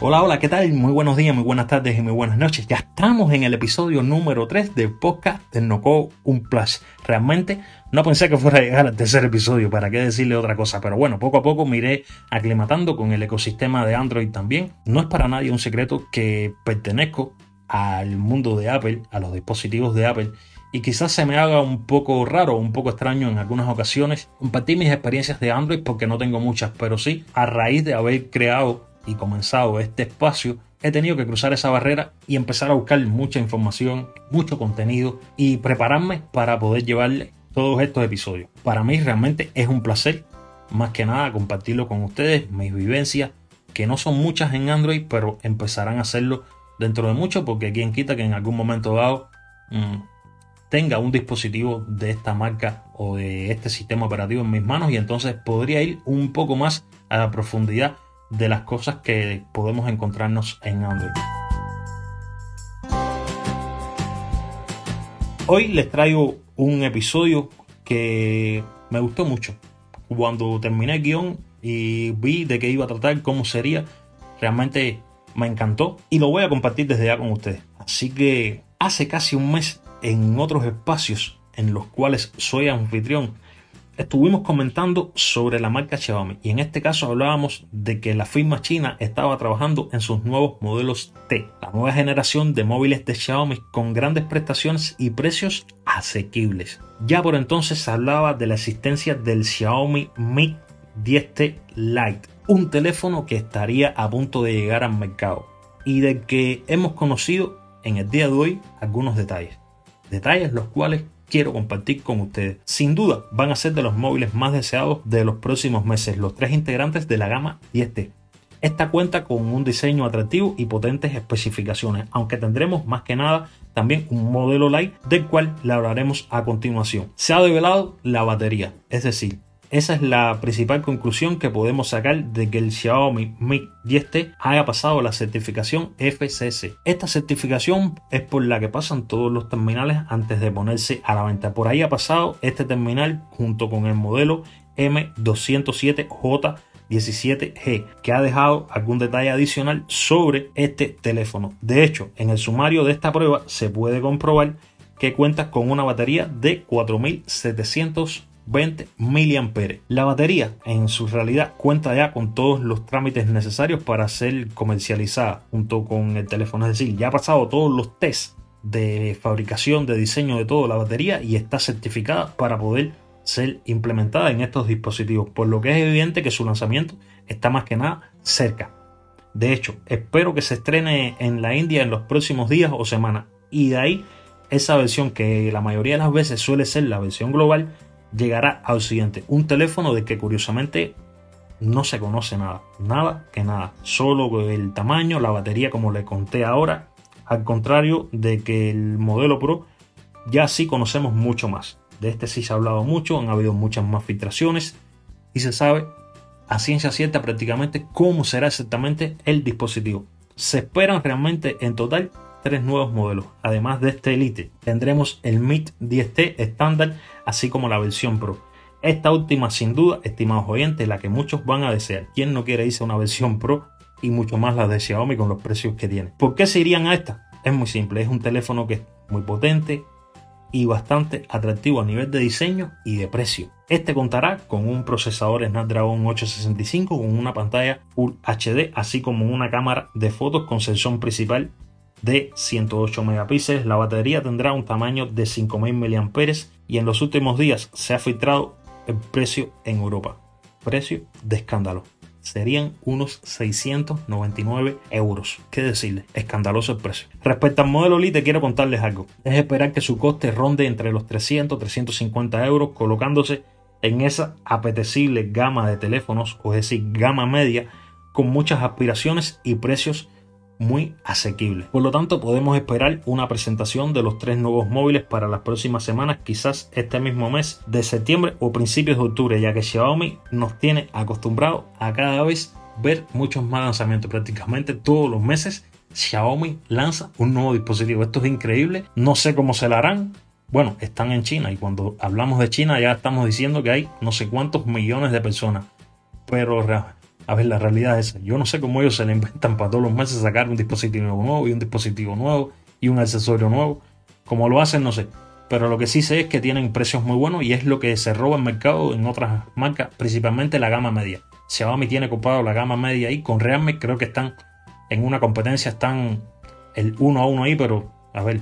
Hola, hola, ¿qué tal? Muy buenos días, muy buenas tardes y muy buenas noches. Ya estamos en el episodio número 3 del podcast de Noco Un Plus. Realmente no pensé que fuera a llegar al tercer episodio, para qué decirle otra cosa, pero bueno, poco a poco me iré aclimatando con el ecosistema de Android también. No es para nadie un secreto que pertenezco al mundo de Apple, a los dispositivos de Apple, y quizás se me haga un poco raro, un poco extraño en algunas ocasiones compartir mis experiencias de Android porque no tengo muchas, pero sí, a raíz de haber creado y comenzado este espacio, he tenido que cruzar esa barrera y empezar a buscar mucha información, mucho contenido y prepararme para poder llevarle todos estos episodios. Para mí realmente es un placer, más que nada, compartirlo con ustedes, mis vivencias, que no son muchas en Android, pero empezarán a hacerlo dentro de mucho, porque quien quita que en algún momento dado mmm, tenga un dispositivo de esta marca o de este sistema operativo en mis manos y entonces podría ir un poco más a la profundidad de las cosas que podemos encontrarnos en Android. Hoy les traigo un episodio que me gustó mucho. Cuando terminé el guion y vi de qué iba a tratar, cómo sería, realmente me encantó y lo voy a compartir desde ya con ustedes. Así que hace casi un mes en otros espacios en los cuales soy anfitrión estuvimos comentando sobre la marca Xiaomi y en este caso hablábamos de que la firma china estaba trabajando en sus nuevos modelos T, la nueva generación de móviles de Xiaomi con grandes prestaciones y precios asequibles. Ya por entonces se hablaba de la existencia del Xiaomi Mi 10T Lite, un teléfono que estaría a punto de llegar al mercado y del que hemos conocido en el día de hoy algunos detalles. Detalles los cuales quiero compartir con ustedes. Sin duda, van a ser de los móviles más deseados de los próximos meses, los tres integrantes de la gama 10T. Esta cuenta con un diseño atractivo y potentes especificaciones, aunque tendremos más que nada también un modelo Lite del cual le hablaremos a continuación. Se ha develado la batería, es decir, esa es la principal conclusión que podemos sacar de que el Xiaomi Mi 10T haya pasado la certificación FCC. Esta certificación es por la que pasan todos los terminales antes de ponerse a la venta. Por ahí ha pasado este terminal junto con el modelo M207J17G, que ha dejado algún detalle adicional sobre este teléfono. De hecho, en el sumario de esta prueba se puede comprobar que cuenta con una batería de 4700 20 mAh. La batería en su realidad cuenta ya con todos los trámites necesarios para ser comercializada junto con el teléfono. Es decir, ya ha pasado todos los tests de fabricación, de diseño de toda la batería y está certificada para poder ser implementada en estos dispositivos, por lo que es evidente que su lanzamiento está más que nada cerca. De hecho, espero que se estrene en la India en los próximos días o semanas y de ahí esa versión que la mayoría de las veces suele ser la versión global llegará a Occidente. Un teléfono de que curiosamente no se conoce nada, nada que nada, solo el tamaño, la batería como le conté ahora, al contrario de que el modelo Pro ya sí conocemos mucho más. De este sí se ha hablado mucho, han habido muchas más filtraciones y se sabe a ciencia cierta prácticamente cómo será exactamente el dispositivo. Se esperan realmente en total tres nuevos modelos. Además de este Elite, tendremos el Mate 10T estándar, así como la versión Pro. Esta última, sin duda, estimados oyentes, la que muchos van a desear. ¿Quién no quiere irse a una versión Pro y mucho más la de Xiaomi con los precios que tiene? ¿Por qué se irían a esta? Es muy simple, es un teléfono que es muy potente y bastante atractivo a nivel de diseño y de precio. Este contará con un procesador Snapdragon 865 con una pantalla Full HD, así como una cámara de fotos con sensor principal de 108 megapíxeles. La batería tendrá un tamaño de 5000 mAh y en los últimos días se ha filtrado el precio en Europa. Precio de escándalo. Serían unos 699 euros. ¿Qué decirle? Escandaloso el precio. Respecto al modelo Lite, quiero contarles algo. Es esperar que su coste ronde entre los 300 350 euros, colocándose en esa apetecible gama de teléfonos, o es decir, gama media, con muchas aspiraciones y precios muy asequible. Por lo tanto, podemos esperar una presentación de los tres nuevos móviles para las próximas semanas, quizás este mismo mes de septiembre o principios de octubre, ya que Xiaomi nos tiene acostumbrado a cada vez ver muchos más lanzamientos. Prácticamente todos los meses Xiaomi lanza un nuevo dispositivo. Esto es increíble. No sé cómo se lo harán. Bueno, están en China y cuando hablamos de China ya estamos diciendo que hay no sé cuántos millones de personas. Pero A ver, la realidad es esa. Yo no sé cómo ellos se le inventan para todos los meses sacar un dispositivo nuevo y un dispositivo nuevo y un accesorio nuevo. Como lo hacen, no sé. Pero lo que sí sé es que tienen precios muy buenos y es lo que se roba el mercado en otras marcas, principalmente la gama media. Xiaomi tiene comprado la gama media ahí. Con Realme creo que están en una competencia, están el uno a uno ahí, pero a ver,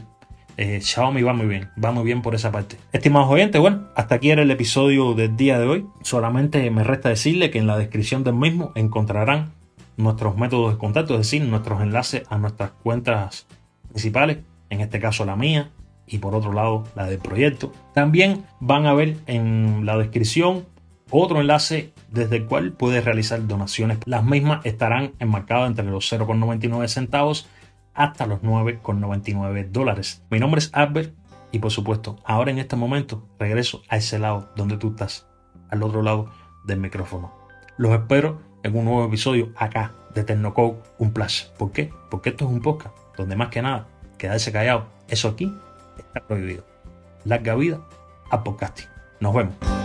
eh, Xiaomi va muy bien, va muy bien por esa parte. Estimados oyentes, bueno, hasta aquí era el episodio del día de hoy. Solamente me resta decirle que en la descripción del mismo encontrarán nuestros métodos de contacto, es decir, nuestros enlaces a nuestras cuentas principales, en este caso la mía y por otro lado la del proyecto. También van a ver en la descripción otro enlace desde el cual puedes realizar donaciones. Las mismas estarán enmarcadas entre los 0,99 centavos hasta los 9,99 dólares. Mi nombre es Albert y por supuesto, ahora en este momento regreso a ese lado donde tú estás, al otro lado del micrófono. Los espero en un nuevo episodio acá de Tecnocode Un Plus. ¿Por qué? Porque esto es un podcast donde más que nada quedarse callado, eso aquí está prohibido. Larga vida a podcasting. Nos vemos.